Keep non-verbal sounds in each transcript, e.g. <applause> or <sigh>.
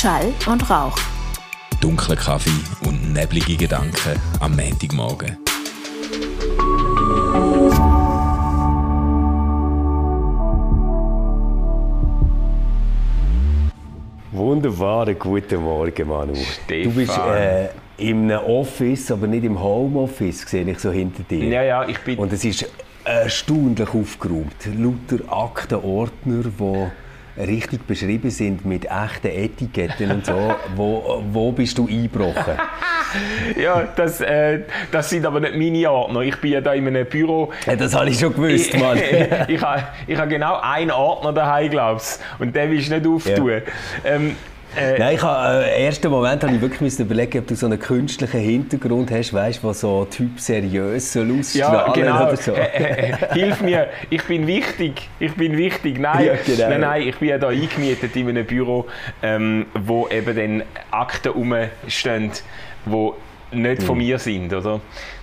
Schall und Rauch. Dunkler Kaffee und neblige Gedanken am Montagmorgen. Wunderbaren guten Morgen, Manu. Stefan. Du bist äh, einem Office, aber nicht im Homeoffice, sehe ich so hinter dir. Ja, ja, ich bin. Und es ist erstaunlich aufgeräumt. Lauter Aktenordner, die richtig beschrieben sind mit echten Etiketten und so. <laughs> wo, wo bist du eingebrochen? <laughs> ja, das, äh, das sind aber nicht meine Ordner. Ich bin ja da in einem Büro. Ja, das habe ich schon gewusst, Mann. <laughs> ich, ich habe ich ha genau einen Ordner daheim, glaubst Und den willst du nicht auftun. Ja. Ähm, äh, Nein, ich habe, äh, ersten Moment habe ich wirklich überlegen, ob du so einen künstlichen Hintergrund hast, weißt, wo so Typ seriös soll ja, genau. oder so. Äh, äh, hilf mir, ich bin wichtig, ich bin wichtig. Nein, ja, genau. nein, nein, ich bin ja da eingemietet in einem Büro, ähm, wo eben dann Akten rumstehen, wo nicht von hm. mir sind, oder?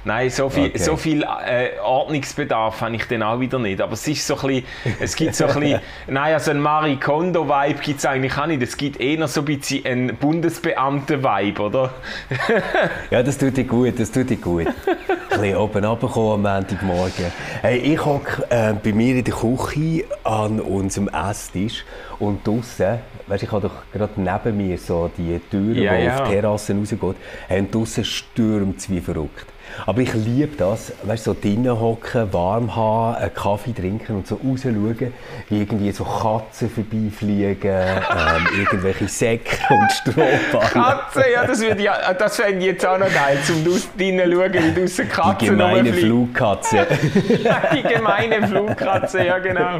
Nein, so viel, okay. so viel äh, Ordnungsbedarf habe ich dann auch wieder nicht. Aber es ist so ein bisschen, es gibt so ein bisschen, <laughs> nein, also ein Marie Kondo-Vibe gibt es eigentlich auch nicht. Es gibt eher so ein bisschen einen Bundesbeamten-Vibe, oder? <laughs> ja, das tut dir gut, das tut dir gut. <laughs> ein bisschen oben runterkommen am Montagmorgen. Hey, ich hocke äh, bei mir in der Küche an unserem Esstisch und draußen, weißt, ich habe doch gerade neben mir so die Tür, ja, die ja. auf die Terrasse rausgeht, und draußen stürmt es wie verrückt. Aber ich liebe das, weißt, so drinnen hocken, warm haben, einen Kaffee trinken und so rausschauen, wie irgendwie so Katzen vorbeifliegen, ähm, <laughs> irgendwelche Säcke und Strohballen. Katzen, ja, das, ja, das fände ich jetzt auch noch geil, zum drinnen schauen, wie draussen Katzen Die gemeine Flugkatze. <laughs> Die gemeine Flugkatze, ja genau.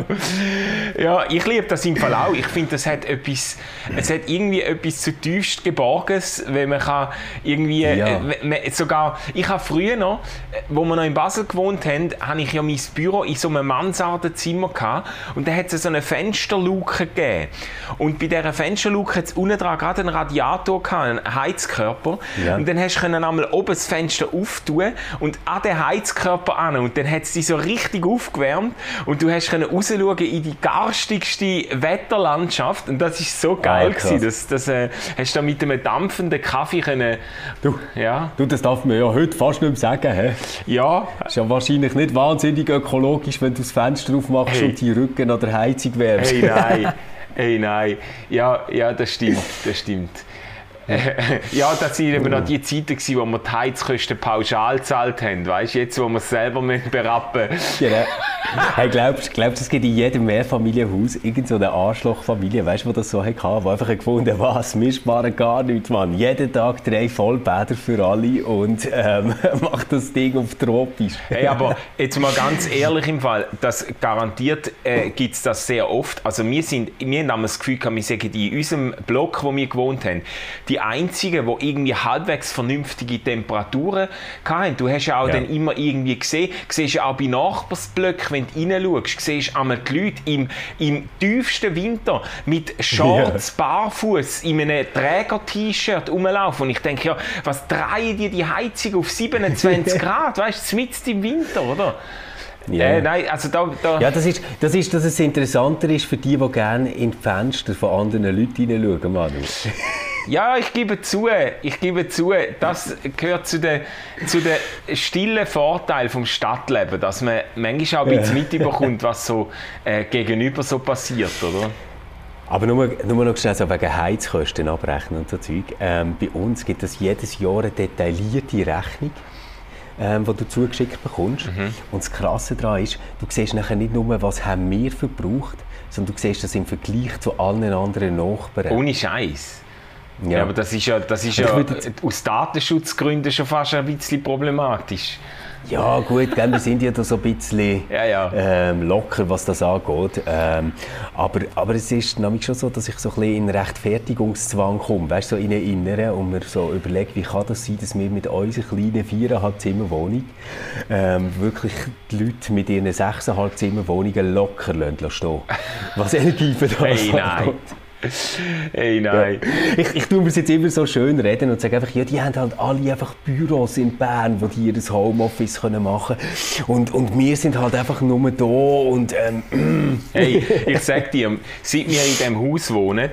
Ja, ich liebe das im Fall auch. Ich finde, das hat etwas, es hat irgendwie etwas zutiefst Geborgenes, wenn man kann irgendwie, ja. äh, sogar, ich habe früher noch, wo wir noch in Basel gewohnt haben, hatte ich ja mein Büro in so einem Mansardenzimmer gehabt und da hat es so eine Fensterluke gegeben. Und bei dieser Fensterluke hat es unten dran gerade einen Radiator gehabt, einen Heizkörper. Ja. Und dann hast du einmal oben das Fenster auftun und an den Heizkörper an und dann hat es dich so richtig aufgewärmt und du hast rausschauen in die garstigste Wetterlandschaft und das ist so geil ah, gewesen. Das, das äh, hast du da mit einem dampfenden Kaffee können, du, ja. du, das darf man ja heute fast nicht nicht mehr sagen. He? Ja. Ist ja wahrscheinlich nicht wahnsinnig ökologisch, wenn du das Fenster aufmachst hey. und die Rücken an der Heizung wärmst. Hey, nein. <laughs> hey, nein. Ja, ja, das stimmt. Das stimmt. Ja, das waren eben noch die Zeiten, wo wir die Heizkosten pauschal gezahlt haben. Weißt du, jetzt, wo wir es selber berappen müssen. Genau. Hey, glaubst du, es gibt in jedem Mehrfamilienhaus irgendeine so Arschlochfamilie, weißt du, die das so hatte, die einfach gefunden was, wir sparen gar nichts, Mann. Jeden Tag drei Vollbäder für alle und ähm, <laughs> macht das Ding auf tropisch. Hey, aber jetzt mal ganz ehrlich im Fall, das garantiert äh, gibt es das sehr oft. Also wir, sind, wir haben das Gefühl, wir sagen, in unserem Block, wo wir gewohnt haben, die einzigen, die irgendwie halbwegs vernünftige Temperaturen hatten. Du hast ja auch ja. dann immer irgendwie gesehen, siehst ja auch bei Nachbarsblöcken, wenn du reinschaust, siehst du einmal die Leute im, im tiefsten Winter mit Shorts, ja. barfuß in einem Träger-T-Shirt rumlaufen. Und ich denke, ja, was drehen die die Heizung auf 27 <laughs> Grad? Weißt du, mitten im Winter, oder? Ja. Äh, nein, also da, da. ja, das ist, das ist, dass es interessanter ist für die, die gerne in die Fenster von anderen Leuten hineinschauen, Manu. <laughs> Ja, ich gebe zu, ich gebe zu, das gehört zu den, zu den stillen Vorteilen vom Stadtleben, dass man manchmal auch ein bisschen mitbekommt, was so äh, gegenüber so passiert, oder? Aber nur, nur noch schnell so wegen Heizkosten abrechnen und so Zeug. Ähm, bei uns gibt es jedes Jahr eine detaillierte Rechnung, ähm, die du zugeschickt bekommst. Mhm. Und das Krasse daran ist, du siehst nachher nicht nur, was haben wir verbraucht, sondern du siehst das im Vergleich zu allen anderen Nachbarn. Ohne Scheiß. Ja. ja. aber das ist ja, das ist ja aus Datenschutzgründen schon fast ein bisschen problematisch. Ja, gut, gell, wir sind ja da so ein bisschen ja, ja. Ähm, locker, was das angeht. Ähm, aber, aber es ist nämlich schon so, dass ich so ein bisschen in Rechtfertigungszwang komme, weißt, so in den Inneren und mir so überlege, wie kann das sein, dass wir mit unserer kleinen 4,5 Zimmerwohnung ähm, wirklich die Leute mit ihren 6,5 Zimmerwohnungen locker stehen Was Energiebedarf hey, nein. Hey, nein. Ja. Ich, ich tue mir jetzt immer so schön reden und sage einfach, ja, die haben halt alle einfach Büros in Bern, wo die ihr Homeoffice können machen können. Und, und wir sind halt einfach nur da und ähm, <clears throat> Hey, ich sag dir, seit wir in diesem Haus wohnen,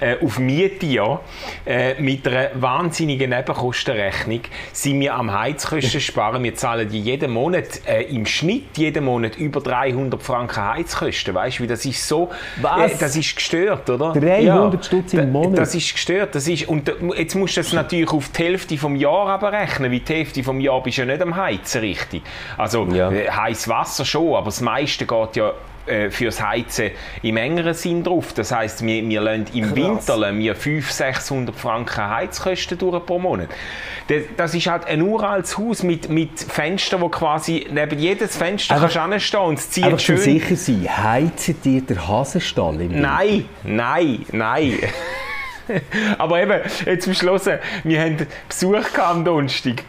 äh, auf Miete ja, äh, mit einer wahnsinnigen Nebenkostenrechnung, sind wir am Heizkosten sparen. Wir zahlen jeden Monat, äh, im Schnitt jeden Monat über 300 Franken Heizkosten. Weißt du, das ist so, Was? Äh, das ist gestört, oder? 300 Stutz im Monat? Das ist gestört. Das ist, und jetzt musst du das natürlich auf die Hälfte vom Jahr aber rechnen, weil die Hälfte vom Jahr bist du ja nicht am Heizen richtig. Also Ja. äh, heißes Wasser schon, aber das meiste geht ja äh, fürs Heizen im engeren Sinn drauf. Das heisst, wir, wir lassen im Krass. Winter lassen wir 500, 600 Franken Heizkosten durch pro Monat. Das, das ist halt ein uraltes Haus mit, mit Fenstern, wo quasi neben jedes Fenster Einfach- kannst du anstehen und es zieht schön... sicher sein, heizen dir der Hasenstall im Winter? Nein, nein, nein. <laughs> Aber eben, jetzt am Schluss, wir haben Besuch am Donnerstag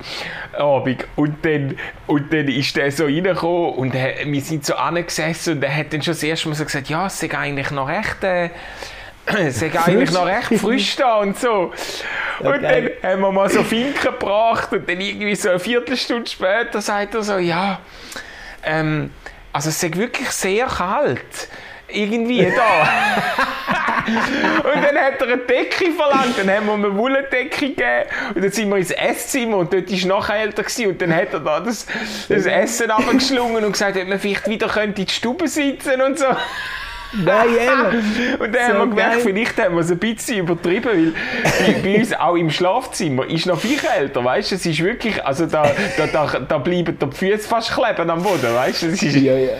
Abend und dann, und dann ist der so reingekommen und wir sind so angesessen und er hat dann schon das erste Mal so gesagt, ja, es sei eigentlich noch recht... Äh, <clears throat> es sei eigentlich noch recht frisch da und so. Und Okay. dann haben wir mal so Finken gebracht und dann irgendwie so eine Viertelstunde später sagt er so, ja, ähm, also es ist wirklich sehr kalt. Irgendwie da. und dann hat er eine Decke verlangt, dann haben wir ihm eine Wollendecke gegeben und dann sind wir ins Esszimmer und dort war noch älter gewesen. und dann hat er da das, das Essen abgeschlungen und gesagt, ob man vielleicht wieder könnte in die Stube sitzen und so. Nein, <laughs> ehrlich. Und dann So haben wir gemerkt, geil. vielleicht haben wir es ein bisschen übertrieben, weil bei, bei uns auch im Schlafzimmer ist noch viel kälter, weißt du, es ist wirklich, also da, da, da, da bleiben die Füße fast kleben am Boden, weißt du. Ja, ja.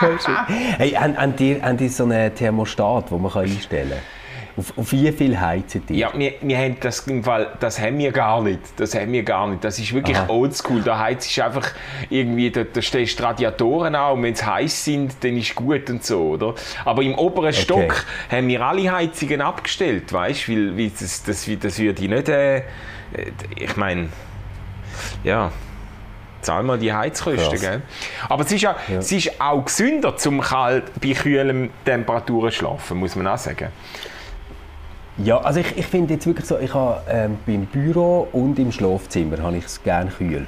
<laughs> hey, haben, haben, die, haben die so einen Thermostat, den man kann einstellen kann? Auf, auf wie viel heizen die? Ja, wir, wir haben das im Fall, das haben wir gar nicht. Das haben wir gar nicht. Das ist wirklich Aha. oldschool. Da heizt einfach irgendwie, da, da stehst Radiatoren an und wenn sie heiß sind, dann ist gut und so, oder? Aber im oberen Stock haben wir alle Heizungen abgestellt, weißt du, weil, weil das, das, das würde ich nicht, äh, ich meine, ja. Zahl mal die Heizkosten, gell? Aber es ist, ja, es ist auch gesünder, zum kalt bei kühlen Temperaturen zu schlafen, muss man auch sagen. Ja, also ich, ich finde jetzt wirklich so, ich habe ähm, beim Büro und im Schlafzimmer habe ich es gerne kühl.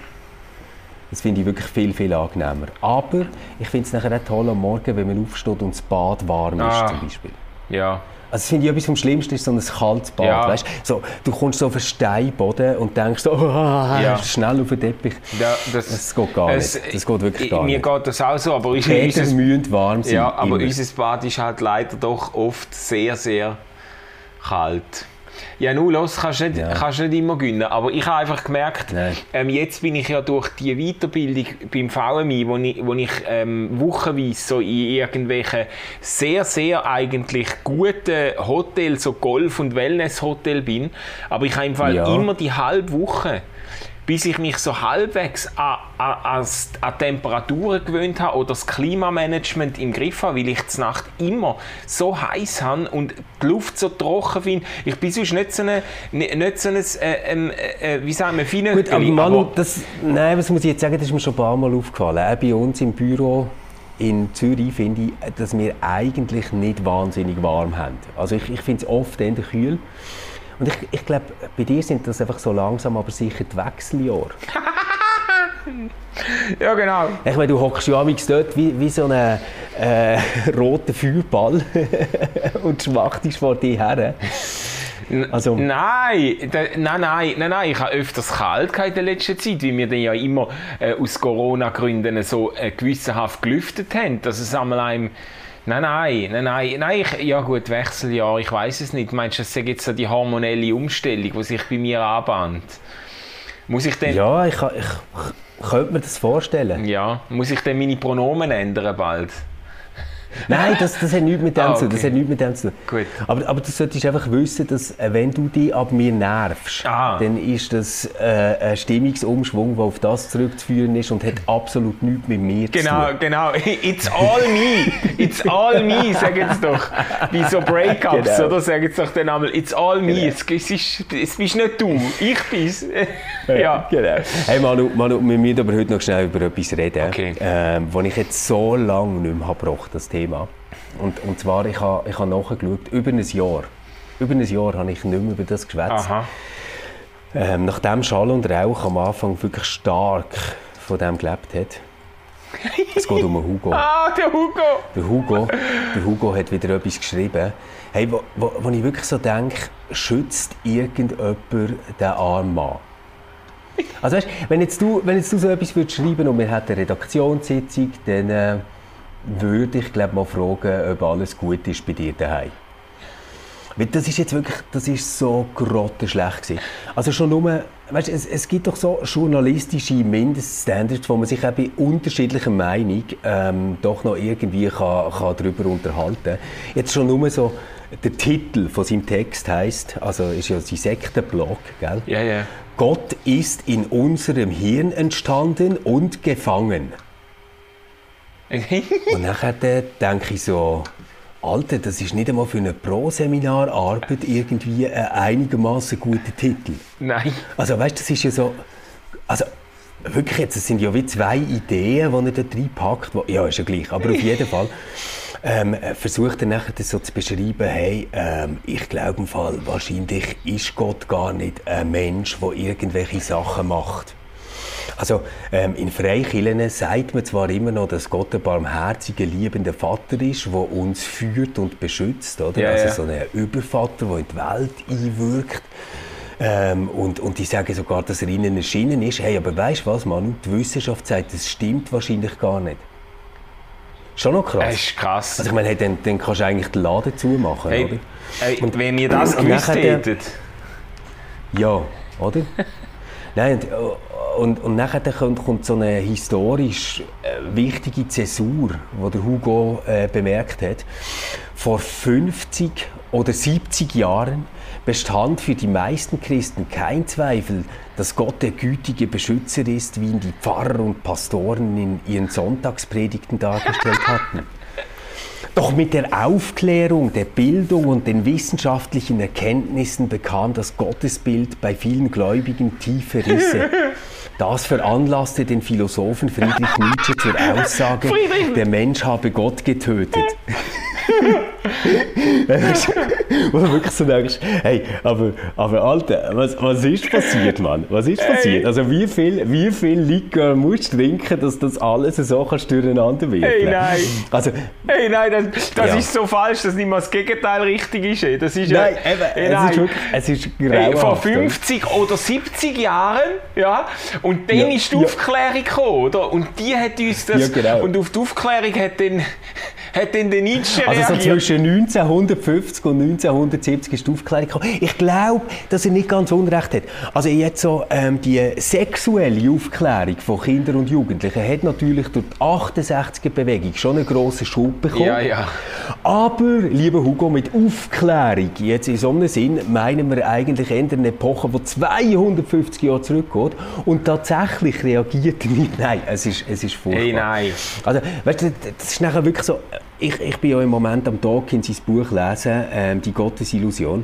Das finde ich wirklich viel, viel angenehmer. Aber ich finde es nachher auch toll am Morgen, wenn man aufsteht und das Bad warm ist Ah. zum Beispiel. Ja. Also das finde ich etwas vom Schlimmsten, ist so ein kaltes Bad, Ja. weißt? So, du kommst so auf einen Steinboden und denkst so, <laughs> Ja. schnell auf den Teppich. Ja, das, Das geht gar es- nicht. Das geht wirklich gar mir nicht. geht das auch so, aber ist Peter unser, müssen warm sein. ja, aber immer. unser Bad ist halt leider doch oft sehr, sehr kalt. Ja, nun los, kannst du nicht, Ja. kannst nicht immer gewinnen. Aber ich habe einfach gemerkt, ähm, jetzt bin ich ja durch die Weiterbildung beim VMI, wo ich, wo ich ähm, wochenweise so in irgendwelchen sehr, sehr eigentlich guten Hotels, so Golf- und Wellness-Hotel bin. Aber ich habe im Fall Ja. immer die halbe Woche bis ich mich so halbwegs an, an, an Temperaturen gewöhnt habe oder das Klimamanagement im Griff habe, weil ich die Nacht immer so heiß habe und die Luft so trocken finde. Ich bin sonst nicht so ein, nicht so ein äh, ähm, äh, wie sagen wir, feiner Gut, aber Manu, das, nein, was muss ich jetzt sagen, das ist mir schon ein paar Mal aufgefallen. Auch bei uns im Büro in Zürich finde ich, dass wir eigentlich nicht wahnsinnig warm haben. Also ich, ich finde es oft eher kühl. Und ich, ich glaube, bei dir sind das einfach so langsam, aber sicher die Wechseljahre. <laughs> Ja, genau. Ich meine, du hockst ja amigs dort wie, wie so einen äh, roten Feuerball <laughs> und schmachtest vor dir her. Also- Nein, da, nein, nein, nein, nein, ich habe öfters kalt in der letzten Zeit, weil wir dann ja immer äh, aus Corona-Gründen so äh, gewissenhaft gelüftet haben, dass es einmal einem Nein, nein, nein, nein, nein ich, ja gut, Wechseljahr, ich weiß es nicht. Meinst du, ist jetzt so die hormonelle Umstellung, die sich bei mir anbahnt? Muss ich denn, Ja, ich, ich, ich könnte mir das vorstellen. ja, muss ich denn meine Pronomen ändern bald? Nein, das, das hat nichts mit dem Ah, zu tun. Das okay. hat nichts mit dem zu tun. Gut. Aber, aber du solltest einfach wissen, dass äh, wenn du dich ab mir nervst, Ah. dann ist das äh, ein Stimmungsumschwung, der auf das zurückzuführen ist und hat absolut nichts mit mir Genau, zu tun. genau. It's all me. It's all me, sagen sie doch. Bei so Breakups, Genau. oder? Sagen sie doch dann einmal, it's all me. Es, es, ist, es bist nicht du, ich bin's. ja. Genau. Hey Manu, Manu, wir müssen aber heute noch schnell über etwas reden, Okay. ähm, das ich jetzt so lange nicht mehr habe gebracht, das Thema. Und, und zwar, ich habe, ich habe nachgeschaut, über ein Jahr über ein Jahr habe ich nicht mehr über das geschwätzt. Ähm, nachdem Schall und Rauch am Anfang wirklich stark von dem gelebt hat. Es geht um Hugo. <laughs> ah, der Hugo! Der Hugo, der Hugo hat wieder etwas geschrieben, hey, wo, wo, wo ich wirklich so denke, schützt irgendjemand den armen Mann? Also weißt, wenn jetzt du, wenn jetzt du so etwas würdest schreiben und wir hätten eine Redaktionssitzung, dann äh, würde ich glaube mal fragen, ob alles gut ist bei dir daheim. Weil das ist jetzt wirklich, das ist so grottenschlecht gewesen. Also schon nur, weißt, es, es gibt doch so journalistische Mindeststandards, wo man sich auch bei unterschiedlicher Meinung ähm, doch noch irgendwie kann, kann darüber unterhalten kann. Jetzt schon nur so, der Titel von seinem Text heißt, also ist ja sein Sektenblog, gell? Ja, ja. Gott ist in unserem Hirn entstanden und gefangen. <laughs> und nachher denke ich so, Alter, das ist nicht einmal für eine Pro-Seminararbeit irgendwie ein einigermaßen guter Titel. Nein. Also weißt, du, das ist ja so, also wirklich jetzt, es sind ja wie zwei Ideen, die er da reinpackt. Wo, ja, ist ja gleich, aber auf jeden Fall ähm, versucht er nachher das so zu beschreiben, hey, ähm, ich glaube im Fall, wahrscheinlich ist Gott gar nicht ein Mensch, der irgendwelche Sachen macht. Also ähm, in Freikirchen sagt man zwar immer noch, dass Gott ein barmherziger, liebender Vater ist, der uns führt und beschützt, oder? Ja, also ja. so ein Übervater, der in die Welt einwirkt. Ähm, und, und die sagen sogar, dass er ihnen erschienen ist. Hey, aber weißt du was, Manu? Die Wissenschaft sagt, das stimmt wahrscheinlich gar nicht. Schon noch krass. Das ist krass. Also ich meine, hey, dann, dann kannst du eigentlich den Laden zumachen, Hey, oder? hey, und wenn ihr das gewusst hättet. Ja, oder? Nein, und, und, und nachher kommt, kommt so eine historisch äh, wichtige Zäsur, die der Hugo äh, bemerkt hat. Vor 50 oder 70 Jahren bestand für die meisten Christen kein Zweifel, dass Gott der gütige Beschützer ist, wie ihn die Pfarrer und Pastoren in ihren Sonntagspredigten dargestellt hatten. Doch mit der Aufklärung, der Bildung und den wissenschaftlichen Erkenntnissen bekam das Gottesbild bei vielen Gläubigen tiefe Risse. Das veranlasste den Philosophen Friedrich Nietzsche zur Aussage, der Mensch habe Gott getötet. <laughs> Wo du wirklich so denkst, hey, aber, aber Alter, was, was ist passiert, Mann? Was ist passiert? Also wie viel, wie viel Likör musst du trinken, dass das alles so kannst durcheinander wird? Hey, nein. Also, Hey, nein, das, das Ja. ist so falsch, dass nicht mal das Gegenteil richtig ist. Das ist ja, nein, eben, Hey, es nein. ist wirklich, es ist Hey, vor oder? 50 oder 70 Jahren, ja, und dann Ja, ist die ja. Aufklärung gekommen, oder? Und die hat uns das, Ja, genau. und auf die Aufklärung hat dann, hat dann der Nietzsche Also so reagiert. zwischen 1950 und 1970 ist die Aufklärung gekommen. Ich glaube, dass er nicht ganz unrecht hat. Also jetzt so ähm, die sexuelle Aufklärung von Kindern und Jugendlichen hat natürlich durch die 68er-Bewegung schon einen grossen Schub bekommen. Ja, ja. Aber, lieber Hugo, mit Aufklärung, jetzt in so einem Sinn, meinen wir eigentlich eher eine Epoche, die 250 Jahre zurückgeht und tatsächlich reagiert er nicht. <laughs> Nein, es ist, es ist furchtbar. Hey, nein. Also, weißt du, das ist nachher wirklich so, ich, ich bin ja im Moment am Dawkins sein Buch lesen, ähm, «Die Gottesillusion».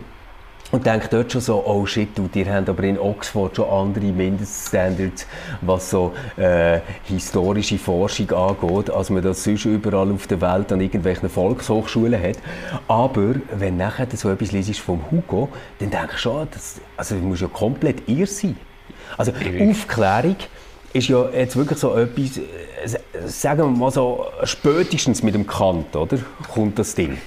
Und denke dort schon so, oh shit, du, die haben aber in Oxford schon andere Mindeststandards, was so äh, historische Forschung angeht, als man das sonst überall auf der Welt an irgendwelchen Volkshochschulen hat. Aber wenn nachher so etwas liest vom Hugo, dann denke ich schon, das, also, das muss ja komplett irr sein. Also Aufklärung ist ja jetzt wirklich so etwas, äh, sagen wir mal so, spätestens mit dem Kant, oder? Kommt das Ding.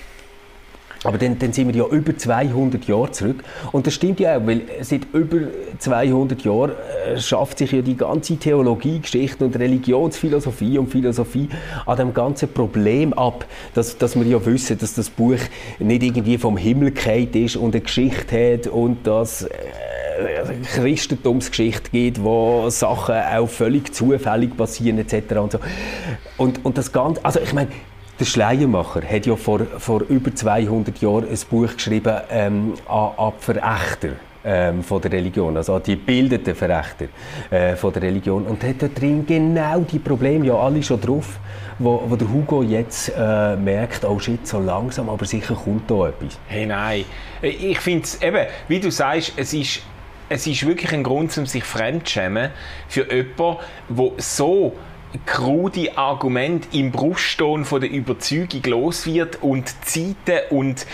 Aber dann, dann sind wir ja über 200 Jahre zurück. Und das stimmt ja auch, weil seit über 200 Jahren äh, schafft sich ja die ganze Theologie, Geschichte und Religionsphilosophie und Philosophie an dem ganzen Problem ab, dass, dass wir ja wissen, dass das Buch nicht irgendwie vom Himmel gefallen ist und eine Geschichte hat und dass äh, eine Christentumsgeschichte gibt, wo Sachen auch völlig zufällig passieren etc. Und, so. und, und das Ganze, also ich meine, der Schleiermacher hat ja vor, vor über 200 Jahren ein Buch geschrieben ähm, an, an Verächter ähm, von der Religion, also an die gebildeten Verächter äh, von der Religion und hat da drin genau die Probleme, ja alle schon drauf, wo, wo der Hugo jetzt äh, merkt, oh shit, so langsam, aber sicher kommt da etwas. Hey, nein. Ich finde es eben, wie du sagst, es ist, es ist wirklich ein Grund, um sich fremdschämen für jemanden, der so krude Argument im Brustton von der Überzeugung los wird und Zeiten und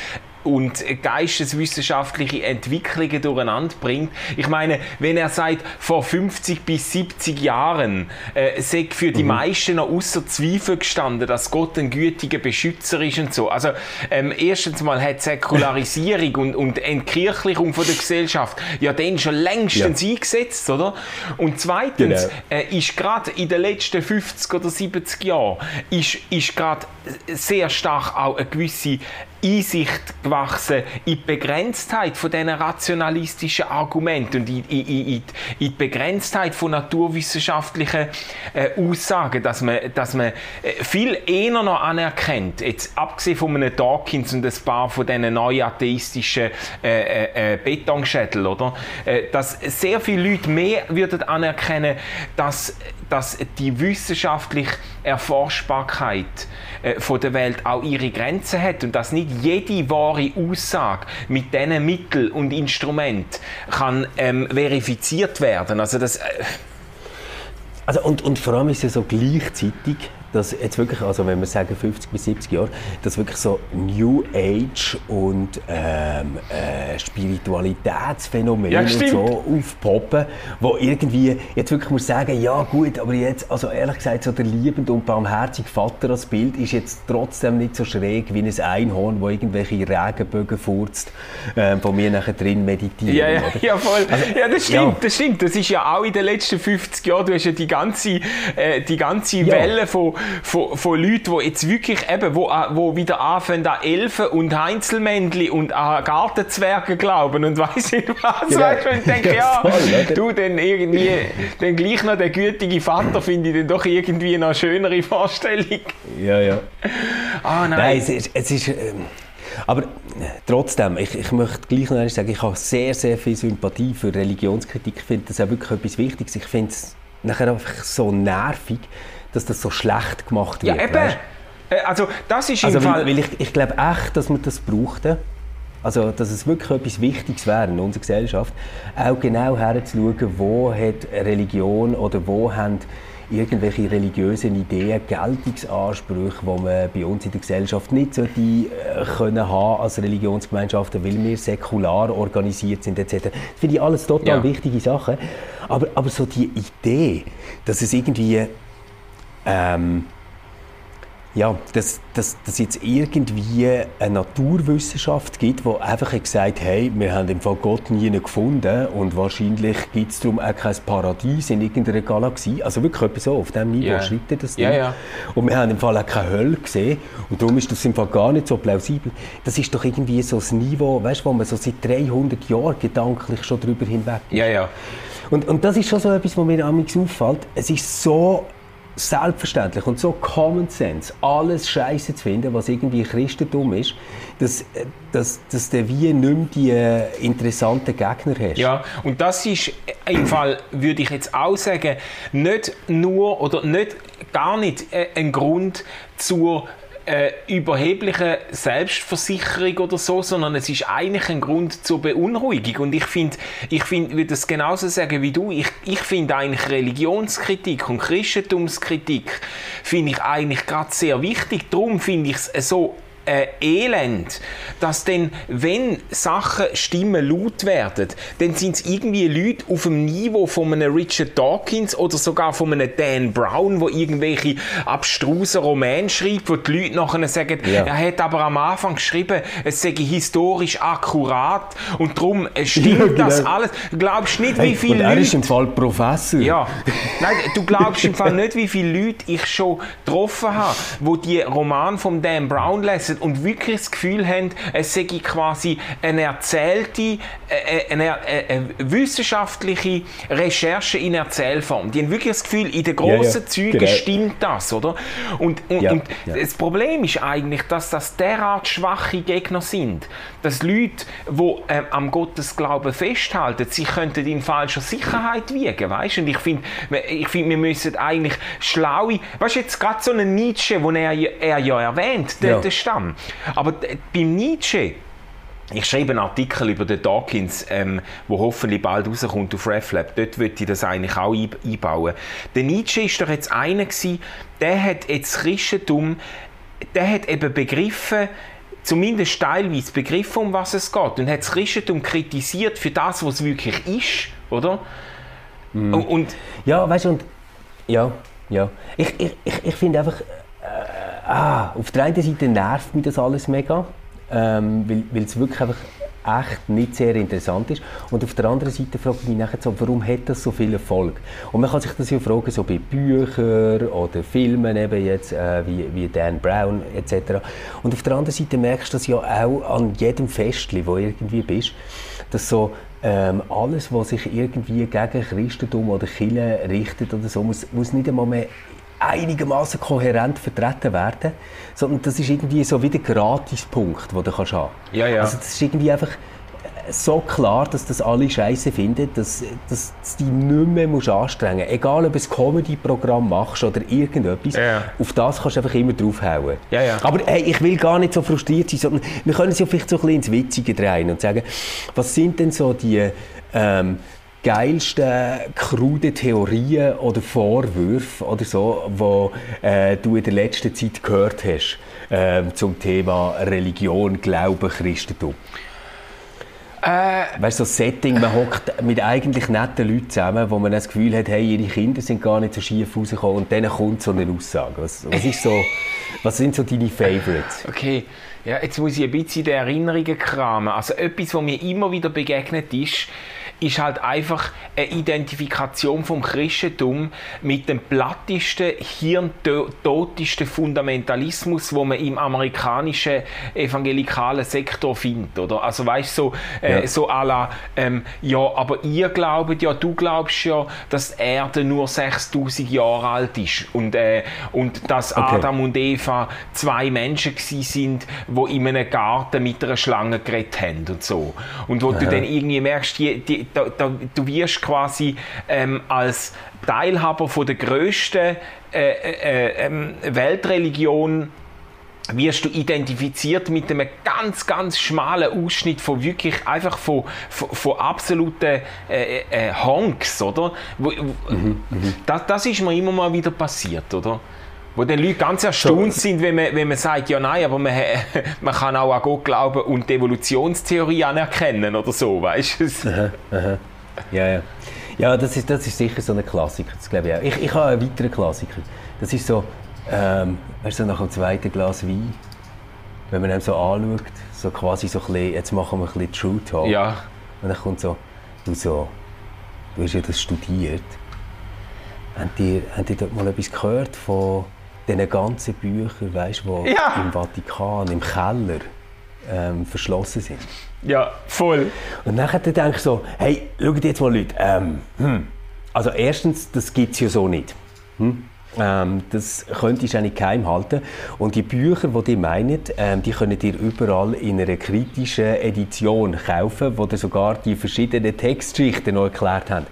und geisteswissenschaftliche Entwicklungen durcheinander bringt. Ich meine, wenn er sagt, vor 50 bis 70 Jahren äh, sei für die mhm. meisten noch außer Zweifel gestanden, dass Gott ein gütiger Beschützer ist und so. Also ähm, erstens mal hat Säkularisierung und, und Entkirchlichung von der Gesellschaft ja dann schon längstens ja. eingesetzt, oder? Und zweitens genau. äh, ist gerade in den letzten 50 oder 70 Jahren ist, ist gerade sehr stark auch eine gewisse Einsicht gewachsen in die Begrenztheit von diesen rationalistischen Argumenten und in, in, in, in die Begrenztheit von naturwissenschaftlichen äh, Aussagen, dass man, dass man äh, viel eher noch anerkennt, jetzt abgesehen von einem Dawkins und ein paar von diesen neuen atheistischen äh, äh, äh Betonschädel, oder? Äh, dass sehr viele Leute mehr würden anerkennen, dass, dass die wissenschaftliche Erforschbarkeit von der Welt auch ihre Grenzen hat und dass nicht jede wahre Aussage mit diesen Mitteln und Instrumenten kann ähm, verifiziert werden. Also das, äh also und, und vor allem ist es so gleichzeitig dass jetzt wirklich, also wenn wir sagen 50 bis 70 Jahre, dass wirklich so New Age und ähm, äh, Spiritualitätsphänomene ja, und so aufpoppen, wo irgendwie jetzt wirklich muss sagen, ja gut, aber jetzt, also ehrlich gesagt, so der liebende und barmherzige Vater als Bild ist jetzt trotzdem nicht so schräg wie ein Einhorn, wo irgendwelche Regenbögen furzt, äh, wo wir nachher drin meditieren. Ja, ja, ja voll. Also, ja, das stimmt, ja. das stimmt. Das ist ja auch in den letzten 50 Jahren, du hast ja die ganze, äh, die ganze. Welle von von, von Leuten, die jetzt wirklich eben, wo, äh, wo wieder anfangen an Elfen und Heinzelmännchen und an Gartenzwerge glauben und weiss nicht was. Genau. Weißt, und ich denke, <laughs> ja, voll, du, dann irgendwie, dann gleich noch der gütige Vater finde ich dann doch irgendwie noch eine schönere Vorstellung. Ja, ja. Ah, nein. nein es ist, es ist ähm, aber trotzdem, ich, ich möchte gleich noch sagen, ich habe sehr, sehr viel Sympathie für Religionskritik. Ich finde das auch wirklich etwas Wichtiges. Ich finde es nachher einfach so nervig, dass das so schlecht gemacht wird. Ja, eben. Weißt? Äh, also das ist also, im Fall... Weil ich, ich glaube echt, dass man das brauchte. Also, dass es wirklich etwas Wichtiges wäre in unserer Gesellschaft, auch genau herzuschauen, wo hat Religion oder wo haben irgendwelche religiösen Ideen, Geltungsansprüche, die man bei uns in der Gesellschaft nicht sollte, äh, können haben als Religionsgemeinschaften, weil wir säkular organisiert sind etc. Das finde ich alles total ja. wichtige Sachen. Aber, aber so die Idee, dass es irgendwie ähm, ja, dass, dass, dass jetzt irgendwie eine Naturwissenschaft gibt, die einfach gesagt hat, hey, wir haben im Fall Gott nie gefunden und wahrscheinlich gibt es darum auch kein Paradies in irgendeiner Galaxie. Also wirklich etwas so, auf diesem Niveau yeah. schreibt das yeah, yeah. Und wir haben im Fall auch keine Hölle gesehen und darum ist das im Fall gar nicht so plausibel. Das ist doch irgendwie so ein Niveau, weißt, wo man so seit 300 Jahren gedanklich schon drüber hinweg ist. Ja, ja. Und, und das ist schon so etwas, was mir am auffällt. Es ist so selbstverständlich und so Common Sense, alles Scheiße zu finden, was irgendwie Christentum ist, dass, dass, dass du wie nicht mehr die äh, interessanten Gegner hast. Ja, und das ist im Fall, würde ich jetzt auch sagen, nicht nur oder nicht gar nicht äh, ein Grund zur äh, überhebliche Selbstversicherung oder so, sondern es ist eigentlich ein Grund zur Beunruhigung. Und ich finde, ich find, würde das genauso sagen wie du. Ich, ich finde eigentlich Religionskritik und Christentumskritik finde ich eigentlich gerade sehr wichtig. Darum finde ich es so äh, Elend, dass dann, wenn Sachen Stimmen laut werden, dann sind es irgendwie Leute auf dem Niveau von einem Richard Dawkins oder sogar von einem Dan Brown, wo irgendwelche abstrusen Romane schreibt, wo die Leute nachher sagen, ja. er hat aber am Anfang geschrieben, es sei historisch akkurat und darum stimmt ja, genau. das alles. Du glaubst nicht, wie viele Leute... er ist im Fall Professor. Ja. Nein, du glaubst im Fall nicht, wie viele Leute ich schon getroffen habe, wo die Roman von Dan Brown lesen lesen und wirklich das Gefühl haben, es sei quasi eine erzählte, äh, äh, eine, eine, eine, wissenschaftliche Recherche in Erzählform. Die haben wirklich das Gefühl, in den grossen ja, ja, Zügen genau. stimmt das, oder? Und, und, ja, und das Problem ist eigentlich, dass das derart schwache Gegner sind, dass Leute, die äh, am Gottesglauben festhalten, sie könnten in falscher Sicherheit wiegen, weißt? Und ich finde, ich find, wir müssen eigentlich schlaue, weißt du, jetzt gerade so einen Nietzsche, den er, er ja erwähnt, der, der Stamm, Programm. Aber beim Nietzsche, ich schreibe einen Artikel über den Dawkins, ähm, wo hoffentlich bald rauskommt auf RefLab. Dort würde ich das eigentlich auch einbauen. Der Nietzsche ist doch jetzt einer gewesen, der hat jetzt Christentum, der hat eben begriffen, zumindest teilweise begriffen, um was es geht und hat das Christentum kritisiert für das, was es wirklich ist, oder? Mm. Und, ja, weißt du, und ja, ja. Ich, ich, ich, ich finde einfach, äh, ah, auf der einen Seite nervt mich das alles mega, ähm, weil es wirklich einfach echt nicht sehr interessant ist. Und auf der anderen Seite frage ich mich nachher so, warum hat das so viel Erfolg? Und man kann sich das ja fragen, so bei Büchern oder Filmen, eben jetzt, äh, wie, wie Dan Brown etc. Und auf der anderen Seite merkst du das ja auch an jedem Festli, wo irgendwie bist, dass so ähm, alles, was sich irgendwie gegen Christentum oder Kirche richtet oder so, muss, muss nicht einmal mehr einigermaßen kohärent vertreten werden, sondern das ist irgendwie so wie der Gratispunkt, den du kannst haben. Ja, ja. Also das ist irgendwie einfach so klar, dass das alle Scheiße finden, dass, dass du dich nicht mehr musst anstrengen musst. Egal, ob du ein Comedy-Programm machst oder irgendetwas, ja. auf das kannst du einfach immer draufhauen. Ja, ja. Aber hey, ich will gar nicht so frustriert sein, sondern wir können es ja vielleicht so ein bisschen ins Witzige drehen und sagen, was sind denn so die ähm, geilsten krude Theorien oder Vorwürfe oder so, die äh, du in der letzten Zeit gehört hast äh, zum Thema Religion, Glaube, Christentum? Äh, weißt du, so Setting, man hockt mit eigentlich netten Leuten zusammen, wo man das Gefühl hat, hey, ihre Kinder sind gar nicht so schief rausgekommen und dann kommt so eine Aussage. Was, was, ist so, <laughs> was sind so deine Favorites? Okay, ja, jetzt muss ich ein bisschen in die Erinnerungen kramen. Also etwas, was mir immer wieder begegnet ist, ist halt einfach eine Identifikation vom Christentum mit dem plattesten, hirntotesten Fundamentalismus, wo man im amerikanischen evangelikalen Sektor findet, oder? Also weißt so, äh, ja. so à la, ähm, ja, aber ihr glaubt ja, du glaubst ja, dass die Erde nur 6000 Jahre alt ist und, äh, und dass okay. Adam und Eva zwei Menschen sind, wo in einem Garten mit einer Schlange geredet haben und so. Und wo Aha. du dann irgendwie merkst, die, die, da, da, du wirst quasi ähm, als Teilhaber von der größten äh, äh, äh, Weltreligion wirst du identifiziert mit einem ganz, ganz schmalen Ausschnitt von wirklich einfach von, von, von absoluten äh, äh, Honks, oder? Mhm, mhm, das, das ist mir immer mal wieder passiert, oder? Wo dann Leute ganz erstaunt so. sind, wenn man, wenn man sagt, ja nein, aber man, <laughs> man kann auch an Gott glauben und die Evolutionstheorie anerkennen oder so, weißt du? Aha, aha. Ja, ja. Ja, das ist, das ist sicher so ein Klassiker, das glaube ich auch. Ich, ich habe einen weiteren Klassiker. Das ist so, ähm, weißt du, nach dem zweiten Glas Wein, wenn man ihn so anschaut, so quasi so ein bisschen, jetzt machen wir ein bisschen True Talk. Ja. Und dann kommt so, du so, du hast ja das studiert. Habt ihr, habt ihr dort mal etwas gehört von diesen ganzen Büchern, weißt du, die ja. im Vatikan, im Keller ähm, verschlossen sind? Ja, voll. Und dann denke ich so, hey, schaut jetzt mal Leute, ähm, hm. also erstens, das gibt es ja so nicht. Hm? Ähm, das könntest du nicht geheim halten. Und die Bücher, die die meinen, ähm, die könnt ihr überall in einer kritischen Edition kaufen, wo ihr sogar die verschiedenen Textschichten noch erklärt haben.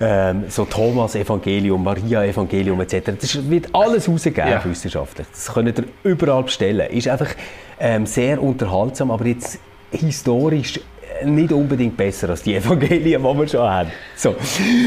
Ähm, so Thomas Evangelium, Maria Evangelium etc. Das wird alles rausgegeben ja. wissenschaftlich. Das könnt ihr überall bestellen. Ist einfach ähm, sehr unterhaltsam, aber jetzt historisch nicht unbedingt besser als die Evangelien, die wir schon haben. So.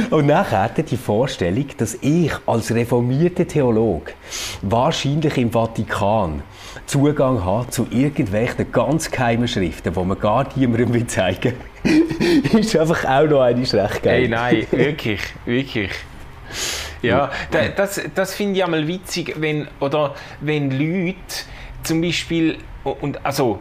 Und nachher die Vorstellung, dass ich als reformierter Theologe wahrscheinlich im Vatikan Zugang habe zu irgendwelchen ganz geheimen Schriften, die man gar niemandem zeigen will, <laughs> ist einfach auch noch eine recht geil. Hey, nein, wirklich, wirklich. Ja, das, das finde ich einmal witzig, wenn, oder wenn Leute zum Beispiel, und also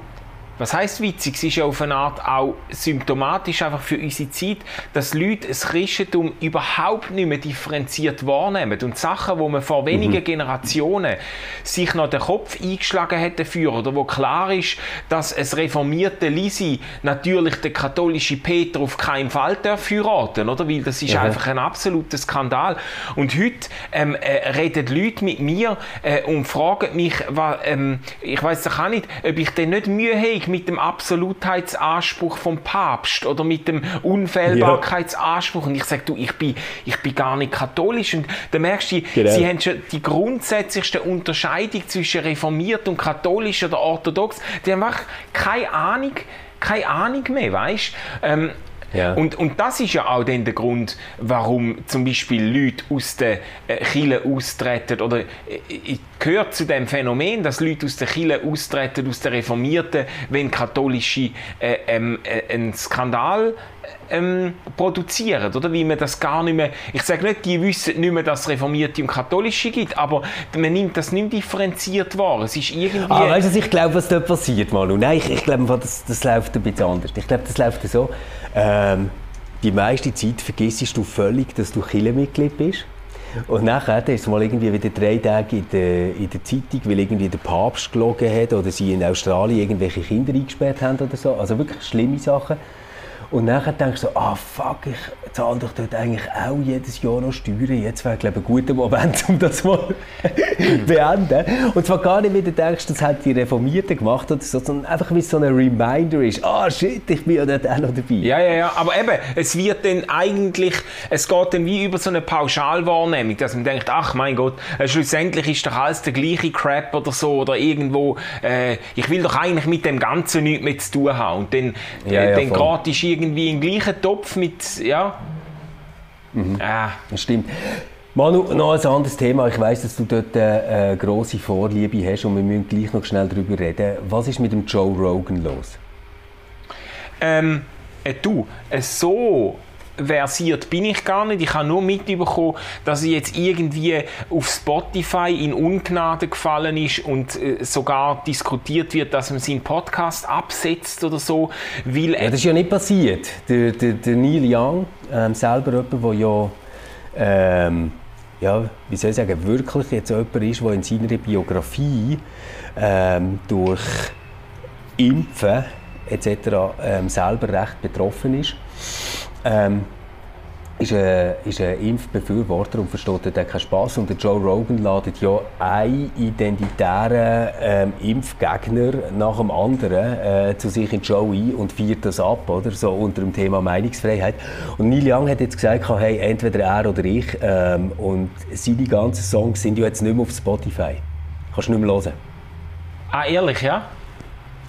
was heißt witzig? Es ist ja auf eine Art auch symptomatisch einfach für unsere Zeit, dass Leute das Christentum überhaupt nicht mehr differenziert wahrnehmen und Sachen, wo man vor wenigen mhm. Generationen sich noch den Kopf eingeschlagen hätte für oder wo klar ist, dass es reformierte Lisi natürlich der katholische Peter auf keinen Fall darf heiraten, oder? Weil das ist mhm. einfach ein absoluter Skandal. Und heute ähm, äh, reden Leute mit mir äh, und fragen mich, was, ähm, ich weiß auch nicht, ob ich denn nicht Mühe habe, mit dem Absolutheitsanspruch vom Papst oder mit dem Unfehlbarkeitsanspruch. Und ich sage, du, ich bin, ich bin gar nicht katholisch. Und da merkst du, genau. sie haben schon die grundsätzlichste Unterscheidung zwischen reformiert und katholisch oder orthodox. Die haben einfach keine Ahnung, keine Ahnung mehr, weißt? Ähm, Ja. Und, und das ist ja auch dann der Grund, warum zum Beispiel Leute aus der äh, Kirche austreten oder äh, äh gehört zu dem Phänomen, dass Leute aus der Kirche austreten, aus der Reformierten, wenn katholische äh, ähm, äh, einen Skandal ähm, produzieren, oder? Wie man das gar nicht mehr, ich sage nicht, die wissen nicht mehr, dass es Reformierte und Katholische gibt, aber man nimmt das nicht differenziert wahr. Es ist irgendwie... Ah, weißt du, ich glaube, was dort passiert, Manu? Nein, ich, ich glaube, das, das läuft ein bisschen anders. Ich glaube, das läuft so, ähm, die meiste Zeit vergisst du völlig, dass du Kirchenmitglied bist. Und nachher ist mal irgendwie wieder drei Tage in der, in der Zeitung, weil irgendwie der Papst gelogen hat oder sie in Australien irgendwelche Kinder eingesperrt haben oder so. Also wirklich schlimme Sachen. Und nachher denkst du so, ah fuck, ich zahle doch dort eigentlich auch jedes Jahr noch Steuern. Jetzt wäre, glaube ich, ein guter Moment, um das mal zu <laughs> beenden. Und zwar gar nicht, wie du denkst, das hat die Reformierten gemacht oder so, sondern einfach wie so ein Reminder ist, ah shit, ich bin ja dort auch noch dabei. Ja, ja, ja, aber eben, es wird dann eigentlich, es geht dann wie über so eine Pauschalwahrnehmung, dass man denkt, ach mein Gott, äh, schlussendlich ist doch alles der gleiche Crap oder so oder irgendwo, äh, ich will doch eigentlich mit dem Ganzen nichts mehr zu tun haben. Und dann, äh, ja, ja, dann gratis irgendwie im gleichen Topf mit, ja. Mhm. Ah. Das stimmt. Manu, noch ein anderes Thema. Ich weiß, dass du dort eine äh, grosse Vorliebe hast und wir müssen gleich noch schnell darüber reden. Was ist mit dem Joe Rogan los? Ähm, äh, du, äh, so versiert bin ich gar nicht. Ich habe nur mitbekommen, dass er jetzt irgendwie auf Spotify in Ungnade gefallen ist und äh, sogar diskutiert wird, dass man seinen Podcast absetzt oder so. Weil ja, das ist ja nicht passiert. Der, der, der Neil Young, ähm, selber jemand, der ja, ähm, ja, wie soll ich sagen, wirklich jetzt jemand ist, der in seiner Biografie ähm, durch Impfen etc. Ähm, selber recht betroffen ist ähm, ist ein, ist ein Impfbefürworter und versteht dort keinen Spass. Und der Joe Rogan ladet ja einen identitären ähm, Impfgegner nach dem anderen äh, zu sich in die Show ein und feiert das ab, oder? So unter dem Thema Meinungsfreiheit. Und Neil Young hat jetzt gesagt, hey, entweder er oder ich. Ähm, und seine ganzen Songs sind ja jetzt nicht mehr auf Spotify. Kannst du nicht mehr hören. Ah, ehrlich, ja?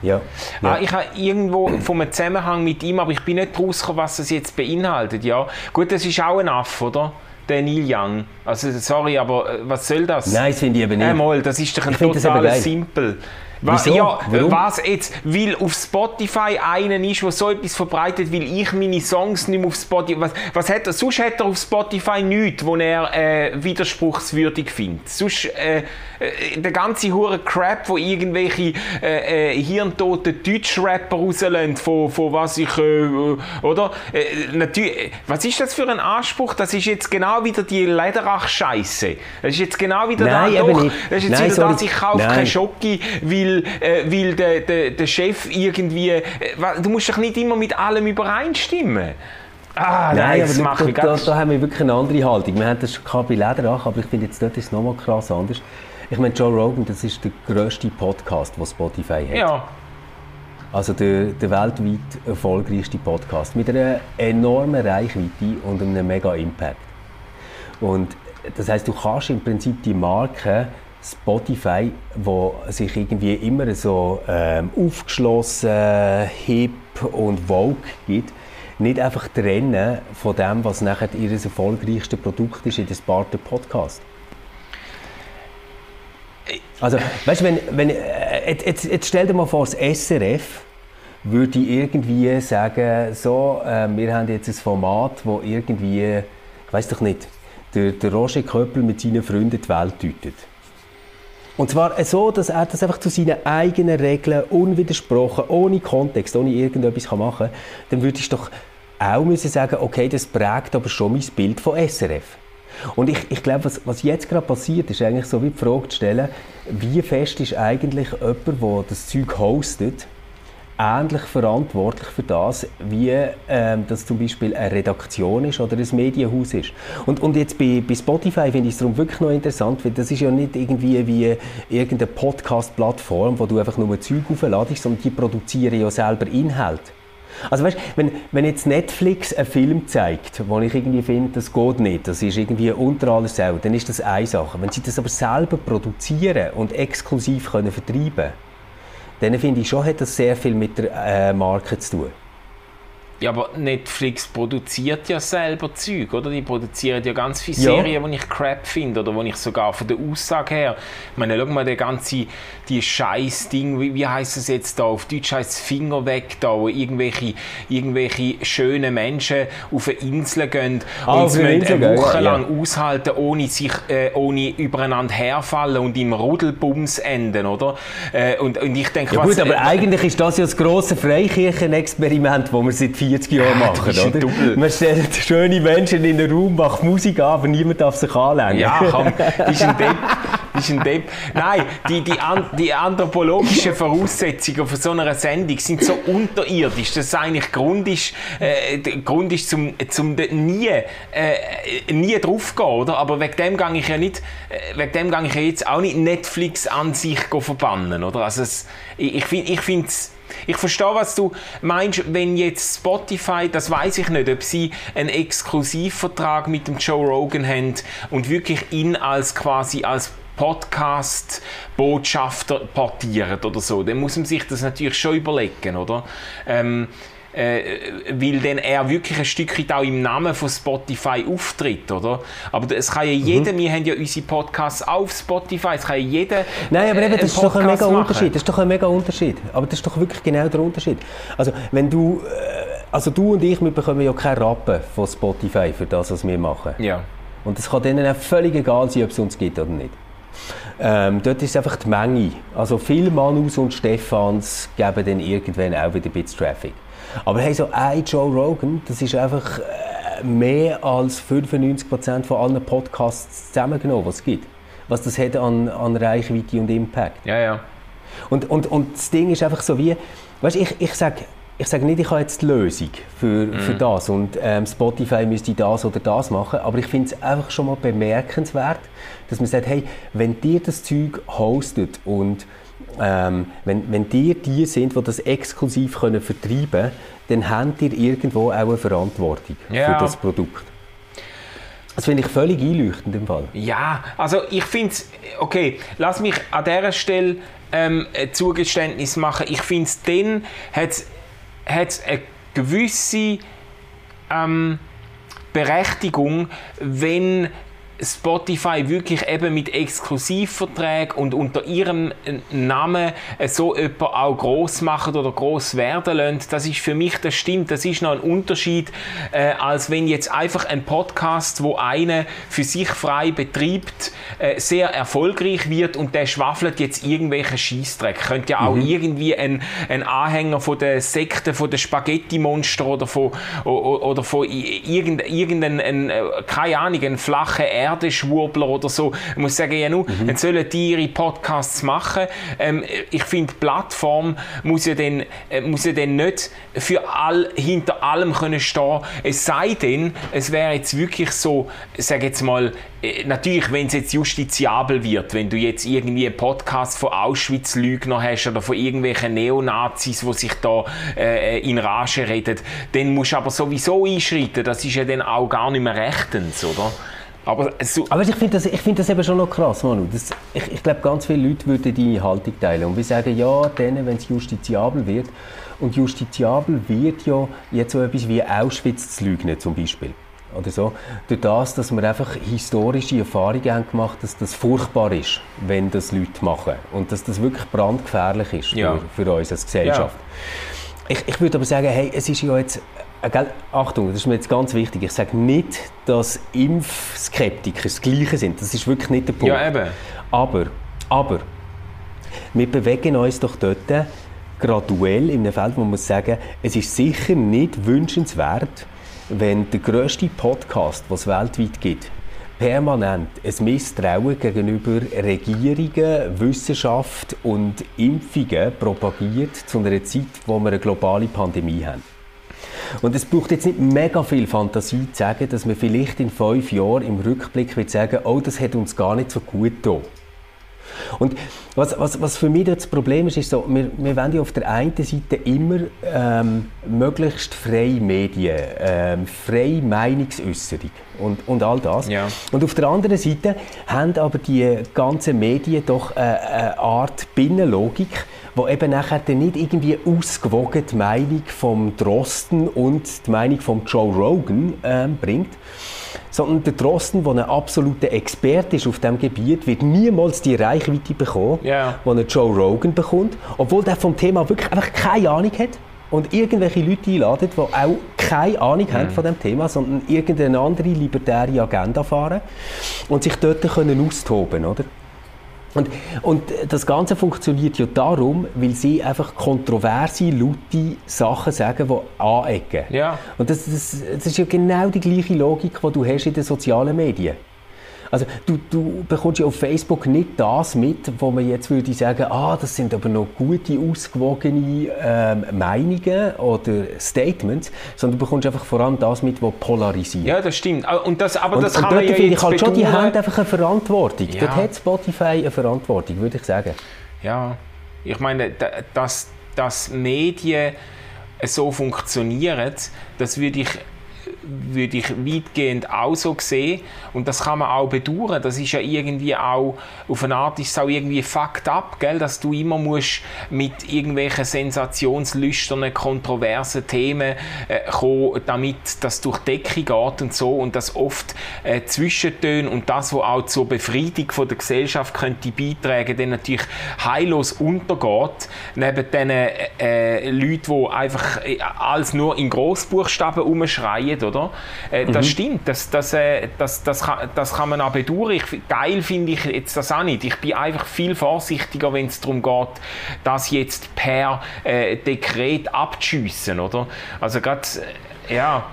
Ja. Ah, ich habe irgendwo vom Zusammenhang mit ihm, aber ich bin nicht rausgekommen, was das jetzt beinhaltet. Ja. Gut, das ist auch ein Aff, oder? Der Neil Young. Also, sorry, aber äh, was soll das? Nein, das finde ich eben nicht. Einmal, das ist doch ein total simpel. Wieso? Ja, Warum? was jetzt? Weil auf Spotify einen ist, der so etwas verbreitet, weil ich meine Songs nicht mehr auf Spotify... Was, was hat er? Sonst hat er auf Spotify nichts, wo er äh, widerspruchswürdig findet. Sonst äh, äh, der ganze hure Crap, wo irgendwelche äh, äh, hirntoten Deutschrapper rauslassen, von, von was ich... Äh, oder? Äh, natürlich, was ist das für ein Anspruch? Das ist jetzt genau wieder die Lederach-Scheiße. Das ist jetzt genau wieder Nein, da, doch, Das ist jetzt Nein, wieder das, ich kaufe keine Schocke, weil weil, äh, weil der, der, der Chef irgendwie... Äh, du musst doch nicht immer mit allem übereinstimmen. Ah, nein, nein das macht da, da, da, haben wir wirklich eine andere Haltung. Wir haben das schon bei Lederach, aber ich finde jetzt dort ist es nochmal krass anders. Ich meine, Joe Rogan, das ist der grösste Podcast, den Spotify hat. Ja. Also der, der weltweit erfolgreichste Podcast mit einer enormen Reichweite und einem mega Impact. Und das heißt, du kannst im Prinzip die Marke Spotify, wo sich irgendwie immer so ähm, aufgeschlossen, hip und vogue gibt, nicht einfach trennen von dem, was nachher ihr erfolgreichstes Produkt ist in den Spartan Podcast. Also, weißt du, wenn, wenn, äh, jetzt, jetzt stell dir mal vor, das SRF würde irgendwie sagen, so, äh, wir haben jetzt ein Format, wo irgendwie, ich weiß doch nicht, der, der Roger Köppel mit seinen Freunden die Welt deutet. Und zwar so, dass er das einfach zu seinen eigenen Regeln unwidersprochen, ohne Kontext, ohne irgendetwas machen kann. Dann würde ich doch auch müssen sagen, okay, das prägt aber schon mein Bild von SRF. Und ich, ich glaube, was, was jetzt gerade passiert, ist eigentlich so wie die Frage zu stellen, wie fest ist eigentlich jemand, der das Zeug hostet, ähnlich verantwortlich für das, wie ähm, das zum Beispiel eine Redaktion ist oder ein Medienhaus ist. Und, und jetzt bei, bei Spotify finde ich es darum wirklich noch interessant, weil das ist ja nicht irgendwie wie irgendeine Podcast-Plattform, wo du einfach nur Zeug aufladest, sondern die produzieren ja selber Inhalt. Also weißt, wenn, wenn jetzt Netflix einen Film zeigt, wo ich irgendwie finde, das geht nicht, das ist irgendwie unter alles Sau, dann ist das eine Sache. Wenn sie das aber selber produzieren und exklusiv können vertreiben dann finde ich schon, hat das sehr viel mit der äh, Marke zu tun. Ja, aber Netflix produziert ja selber Zeug, oder? Die produzieren ja ganz viele Ja. Serien, die ich crap finde, oder wo ich sogar von der Aussage her, ich meine, schau mal, der ganze, die scheiß Ding, wie, wie heißt es jetzt da, auf Deutsch heißt es Finger weg da, wo irgendwelche, irgendwelche schönen Menschen auf eine Insel gehen Ah, und sie müssen eine gehen, Woche ja, ja. lang aushalten, ohne sich, äh, ohne übereinander herfallen und im Rudelbums enden, oder? Äh, und, und ich denke, Ja was, gut, aber äh, eigentlich ist das ja das grosse Freikirchen-Experiment, das wir seit 40 Jahren Ja, machen, ein oder? Man stellt schöne Menschen in einen Raum, macht Musik an, aber niemand darf sich anlängen. Ja, komm, das ist ein Depp. Das ist ein Depp. Nein, die, die, an, die anthropologischen Voraussetzungen von so einer Sendung sind so unterirdisch, dass es eigentlich Grund ist, äh, Grund ist zum, zum nie, äh, nie draufgehen, oder? Aber wegen dem gehe ich ja nicht, äh, wegen dem gehe ich ja jetzt auch nicht Netflix an sich verbannen, oder? Also es, ich, ich finde, ich ich verstehe, was du meinst, wenn jetzt Spotify, das weiß ich nicht, ob sie einen Exklusivvertrag mit dem Joe Rogan haben und wirklich ihn als quasi als Podcast-Botschafter portieren oder so, dann muss man sich das natürlich schon überlegen, oder? Ähm, äh, weil dann er wirklich ein Stückchen auch im Namen von Spotify auftritt, oder? Aber es kann ja Mhm. jeder, wir haben ja unsere Podcasts auf Spotify, es kann ja jeder Nein, aber eben, äh, das ist doch ein mega machen. Unterschied. Das ist doch ein mega Unterschied. Aber das ist doch wirklich genau der Unterschied. Also, wenn du, äh, also du und ich, wir bekommen ja keinen Rappen von Spotify für das, was wir machen. Ja. Und es kann denen auch völlig egal sein, ob es uns gibt oder nicht. Ähm, dort ist einfach die Menge. Also viele Manus und Stefans geben dann irgendwann auch wieder ein bisschen Traffic. Aber hey, so ein Joe Rogan, das ist einfach äh, mehr als 95% von allen Podcasts zusammengenommen, was es gibt. Was das hat an, an Reichweite und Impact. Ja, ja. Und, und, und das Ding ist einfach so wie, weißt, ich, ich sage ich sag nicht, ich habe jetzt die Lösung für, für das und ähm, Spotify müsste das oder das machen, aber ich finde es einfach schon mal bemerkenswert, dass man sagt, hey, wenn dir das Zeug hostet und ähm, wenn, wenn dir die sind, die das exklusiv können vertreiben können, dann habt ihr irgendwo auch eine Verantwortung Ja. für das Produkt. Das finde ich völlig einleuchtend im Fall. Ja, also ich finde es, okay, lass mich an dieser Stelle ähm, ein Zugeständnis machen. Ich finde es dann, hat es eine gewisse ähm, Berechtigung, wenn Spotify wirklich eben mit Exklusivverträgen und unter ihrem Namen äh, so jemanden auch gross machen oder gross werden lässt, das ist für mich, das stimmt, das ist noch ein Unterschied, äh, als wenn jetzt einfach ein Podcast, wo einer für sich frei betreibt, äh, sehr erfolgreich wird und der schwaffelt jetzt irgendwelche Schießdreck. Könnte ja auch irgendwie ein, ein Anhänger von der Sekte, von der Spaghetti-Monster oder von, oder von irgendein, ein, äh, keine Ahnung, ein flacher Erdeschwurbler oder so. Ich muss sagen, ja nur, dann sollen die ihre Podcasts machen. Ähm, ich finde, die Plattform muss ja dann, äh, muss ja dann nicht für all, hinter allem können stehen. Es sei denn, es wäre jetzt wirklich so, sage jetzt mal, äh, natürlich, wenn es jetzt justiziabel wird, wenn du jetzt irgendwie einen Podcast von Auschwitz-Lügner hast oder von irgendwelchen Neonazis, die sich da äh, in Rage reden, dann musst du aber sowieso einschreiten. Das ist ja dann auch gar nicht mehr rechtens, oder? Aber so, Aber ich finde das, ich find das eben schon noch krass, Manu. Das, ich ich glaube, ganz viele Leute würden deine Haltung teilen. Und wir sagen, ja, dann, wenn es justiziabel wird. Und justiziabel wird ja jetzt so etwas wie Auschwitz zu lügen, zum Beispiel. Oder so. Durch das, dass wir einfach historische Erfahrungen haben gemacht dass das furchtbar ist, wenn das Leute machen. Und dass das wirklich brandgefährlich ist Ja. für, für uns als Gesellschaft. Ich, ich würde aber sagen, hey, es ist ja jetzt. Äh, gell, Achtung, das ist mir jetzt ganz wichtig. Ich sage nicht, dass Impfskeptiker das Gleiche sind. Das ist wirklich nicht der Punkt. ja eben. Aber, aber, wir bewegen uns doch dort graduell in einem Feld, wo man muss sagen, es ist sicher nicht wünschenswert, wenn der grösste Podcast, was es weltweit gibt, permanent ein Misstrauen gegenüber Regierungen, Wissenschaft und Impfungen propagiert zu einer Zeit, wo wir eine globale Pandemie haben. Und es braucht jetzt nicht mega viel Fantasie zu sagen, dass man vielleicht in fünf Jahren im Rückblick wird sagen, oh, das hat uns gar nicht so gut getan. Und was, was, was für mich das Problem ist, ist so, wir, wir wollen ja auf der einen Seite immer ähm, möglichst freie Medien, ähm, freie Meinungsäußerung und, und all das. Ja. Und auf der anderen Seite haben aber die ganzen Medien doch äh, eine Art Binnenlogik, wo eben nachher dann nicht irgendwie ausgewogen die Meinung vom Drosten und die Meinung vom Joe Rogan ähm, bringt, sondern der Drosten, der ein absoluter Experte ist auf diesem Gebiet, wird niemals die Reichweite bekommen, Ja. die ein Joe Rogan bekommt, obwohl der vom Thema wirklich einfach keine Ahnung hat und irgendwelche Leute einladen, die auch keine Ahnung haben von dem Thema, sondern irgendeine andere libertäre Agenda fahren und sich dort können austoben, oder? Und, und das Ganze funktioniert ja darum, weil sie einfach kontroverse, laute Sachen sagen, die anecken. Ja. Und das, das, das ist ja genau die gleiche Logik, die du hast in den sozialen Medien. Also du, du bekommst ja auf Facebook nicht das mit, wo man jetzt würde sagen, ah, das sind aber noch gute, ausgewogene ähm, Meinungen oder Statements, sondern du bekommst einfach vor allem das mit, was polarisiert. Ja, das stimmt. Ah, Und das, aber Und, das und kann man ja finde jetzt ich halt schon, die haben einfach eine Verantwortung. Ja. Dort hat Spotify eine Verantwortung, würde ich sagen. Ja, ich meine, da- dass, dass Medien so funktionieren, das würde ich, würde ich weitgehend auch so sehen. Und das kann man auch bedauern. Das ist ja irgendwie auch, auf eine Art ist es auch irgendwie fucked up, gell? dass du immer musst mit irgendwelchen sensationslüsternen, kontroversen Themen äh, kommen, damit das durch die Decke geht und so. Und das oft äh, Zwischentöne und das, was auch zur Befriedung von der Gesellschaft könnte beitragen, dann natürlich heillos untergeht, neben den äh, äh, Leuten, die einfach äh, alles nur in Großbuchstaben umschreien, oder? Äh, Das stimmt, das, das, äh, das, das, kann, das kann man auch bedauern. Ich, geil finde ich jetzt das auch nicht. Ich bin einfach viel vorsichtiger, wenn es darum geht, das jetzt per äh, Dekret abzuschiessen, oder? Also gerade, äh, ja...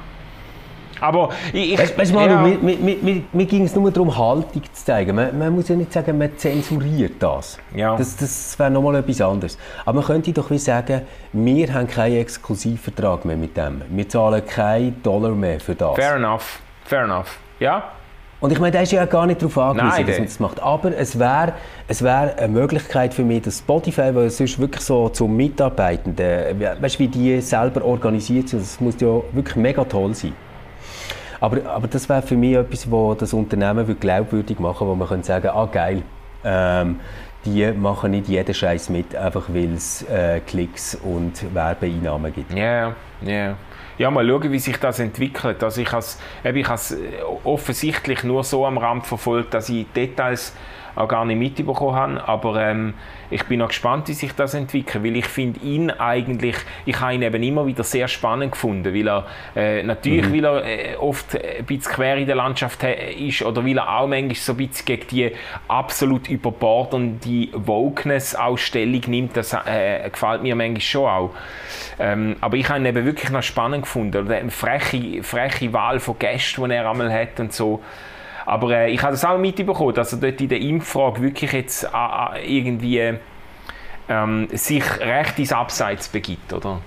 Aber ich, ich, Weißt, Manu, ja. mir, mir, mir, mir, ging es nur darum, Haltung zu zeigen. Man, man muss ja nicht sagen, man zensuriert das. Ja. Das, das wäre nochmal etwas anderes. Aber man könnte doch wie sagen, wir haben keinen Exklusivvertrag mehr mit dem. Wir zahlen keinen Dollar mehr für das. Fair enough, fair enough. Ja? Und ich meine, der ist ja gar nicht darauf angewiesen, Nein, dass man das macht. Aber es wäre es wär eine Möglichkeit für mich, dass Spotify, weil es sonst wirklich so zum Mitarbeitenden, weißt du, wie die selber organisiert sind, das muss ja wirklich mega toll sein. Aber, aber das wäre für mich etwas, wo das Unternehmen würde glaubwürdig machen wo man könnte sagen, ah geil, ähm, die machen nicht jeden Scheiß mit, einfach weil es äh, Klicks und Werbeeinnahmen gibt. Ja, ja. Ja, mal schauen, wie sich das entwickelt. Also ich habe ich has offensichtlich nur so am Rand verfolgt, dass ich Details auch gar nicht mitbekommen habe. Aber ähm, ich bin auch gespannt, wie sich das entwickelt, weil ich finde ihn eigentlich, ich habe ihn eben immer wieder sehr spannend gefunden, weil er äh, natürlich, weil er äh, oft ein bisschen quer in der Landschaft he- ist oder weil er auch manchmal so ein bisschen gegen die absolut überbordende Wokeness-Ausstellung nimmt, das äh, gefällt mir manchmal schon auch. Ähm, aber ich habe ihn eben wirklich noch spannend gefunden. Oder eine freche, freche Wahl von Gästen, die er einmal hat und so. Aber äh, ich habe das auch mitbekommen, dass er dort in der Impffrage wirklich jetzt äh, äh, irgendwie ähm, sich recht ins Abseits begibt, oder?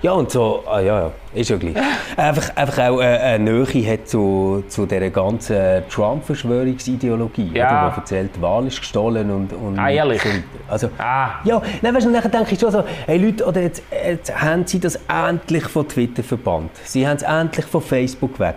Ja, und so, ah, ja, ja, ist ja gleich. <laughs> einfach, einfach auch äh, eine Nähe hat zu, zu dieser ganzen Trump-Verschwörungsideologie, Ja. die erzählt, die Wahl ist gestohlen und, und Ah, ehrlich? weiter. Also, Ah. ja, nein, weißt du, dann denke ich schon so, hey Leute, oder jetzt, jetzt haben sie das endlich von Twitter verbannt. Sie haben es endlich von Facebook weg.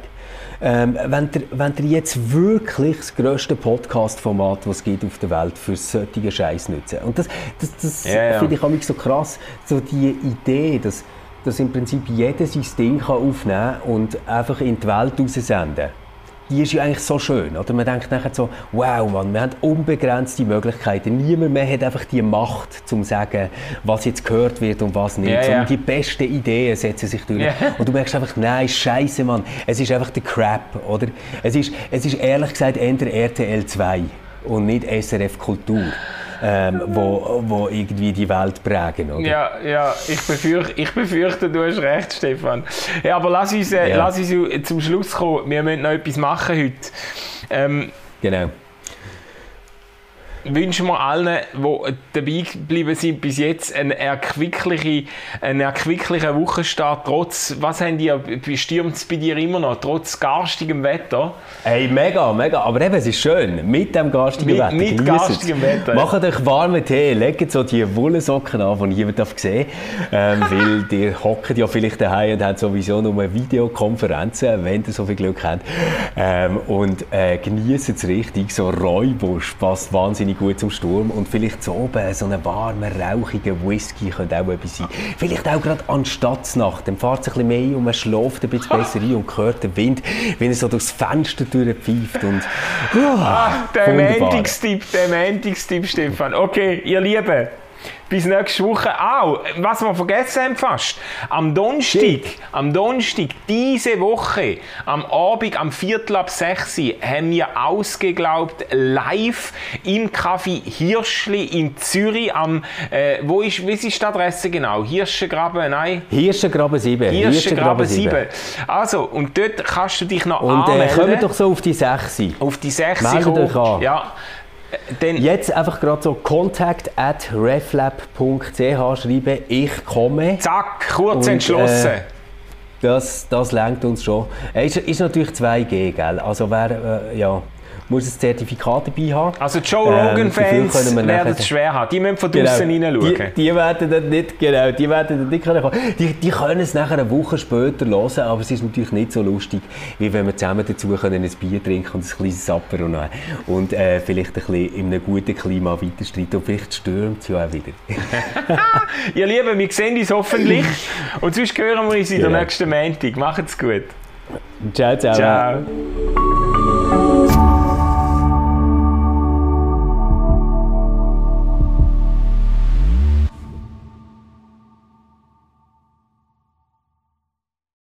Ähm, wenn, ihr, wenn ihr jetzt wirklich das grösste Podcast-Format, das es gibt auf der Welt, für solche Scheiß nutzen. Und das, das, das Ja, ja. finde ich auch so krass, so die Idee, dass, dass im Prinzip jeder sein Ding kann aufnehmen kann und einfach in die Welt raussenden. Die ist ja eigentlich so schön, oder? Man denkt nachher so, wow, Mann, wir haben unbegrenzte Möglichkeiten. Niemand mehr hat einfach die Macht, um zu sagen, was jetzt gehört wird und was nicht. Sondern ja. die besten Ideen setzen sich durch. Ja. Und du merkst einfach, nein, scheiße, Mann. Es ist einfach der Crap, oder? Es ist, es ist ehrlich gesagt eher RTL 2 und nicht SRF Kultur, ähm, wo, wo irgendwie die Welt prägen, oder? Ja, ja ich, befürchte, ich befürchte, du hast recht, Stefan. Ja, aber lass uns, äh, Ja. lass uns zum Schluss kommen. Wir müssen noch etwas machen heute. Ähm, Genau. Wünschen wir allen, die dabei geblieben sind bis jetzt, einen erquicklichen, einen erquicklichen Wochenstart. Trotz, was haben die, stürmt es bei dir immer noch? Trotz garstigem Wetter? Hey, mega, mega. Aber eben, es ist schön. Mit dem garstigen Mit- Wetter. mit garstigem. Wetter. Macht euch warmen Tee, legt so die Wollsocken an, die niemand darf sehen ähm, <laughs> Weil ihr hockt ja vielleicht daheim und habt sowieso nur Videokonferenzen, wenn ihr so viel Glück habt. Ähm, und äh, genießt es richtig. So Räubusch passt wahnsinnig wahnsinnig gut zum Sturm. Und vielleicht so oben so einen warmen, rauchigen Whisky könnte auch etwas sein. Vielleicht auch gerade an Stadtnacht. Dann fährt es ein bisschen mehr und man schläft ein bisschen besser ein und hört den Wind, wenn er so durchs Fenster durchpfeift. Und, ah, der Mendungstipp, der Mendungstipp, Stefan. Okay, ihr Lieben. Bis nächste Woche auch. Was wir vergessen haben fast. Am Donnerstag, am Donnerstag diese Woche, am Abend, am Viertel ab 6 Uhr, haben wir ausgeglaubt live im Café Hirschli in Zürich. Am, äh, wo ist, wie ist die Adresse genau? Hirschengraben, nein? Hirschengraben 7. Hirschengraben 7. Also, und dort kannst du dich noch und, anmelden. Und äh, kommen doch so auf die 6. Auf die 6 Meldet euch an. Ja. Dann Jetzt einfach gerade so contact at reflab.ch schreiben, ich komme. Zack, kurz und, entschlossen. Äh, das, das lenkt uns schon. Es ist, ist natürlich 2G, gell? Also wer, äh, ja muss ein Zertifikat dabei haben. Also Joe Rogan-Fans ähm, werden es schwer haben. Die müssen von draußen genau. reinschauen. Die, die, werden das nicht, genau, die werden das nicht können. Die, die können es nachher eine Woche später hören, aber es ist natürlich nicht so lustig, wie wenn wir zusammen dazu können ein Bier trinken und ein kleines Apero nehmen und äh, vielleicht ein bisschen in einem guten Klima weiter streiten und vielleicht stürmt es ja auch wieder. <laughs> Ihr Lieben, wir sehen uns hoffentlich und sonst hören wir uns in der genau. nächsten Montag. Macht's gut. Ciao, ciao. Ciao.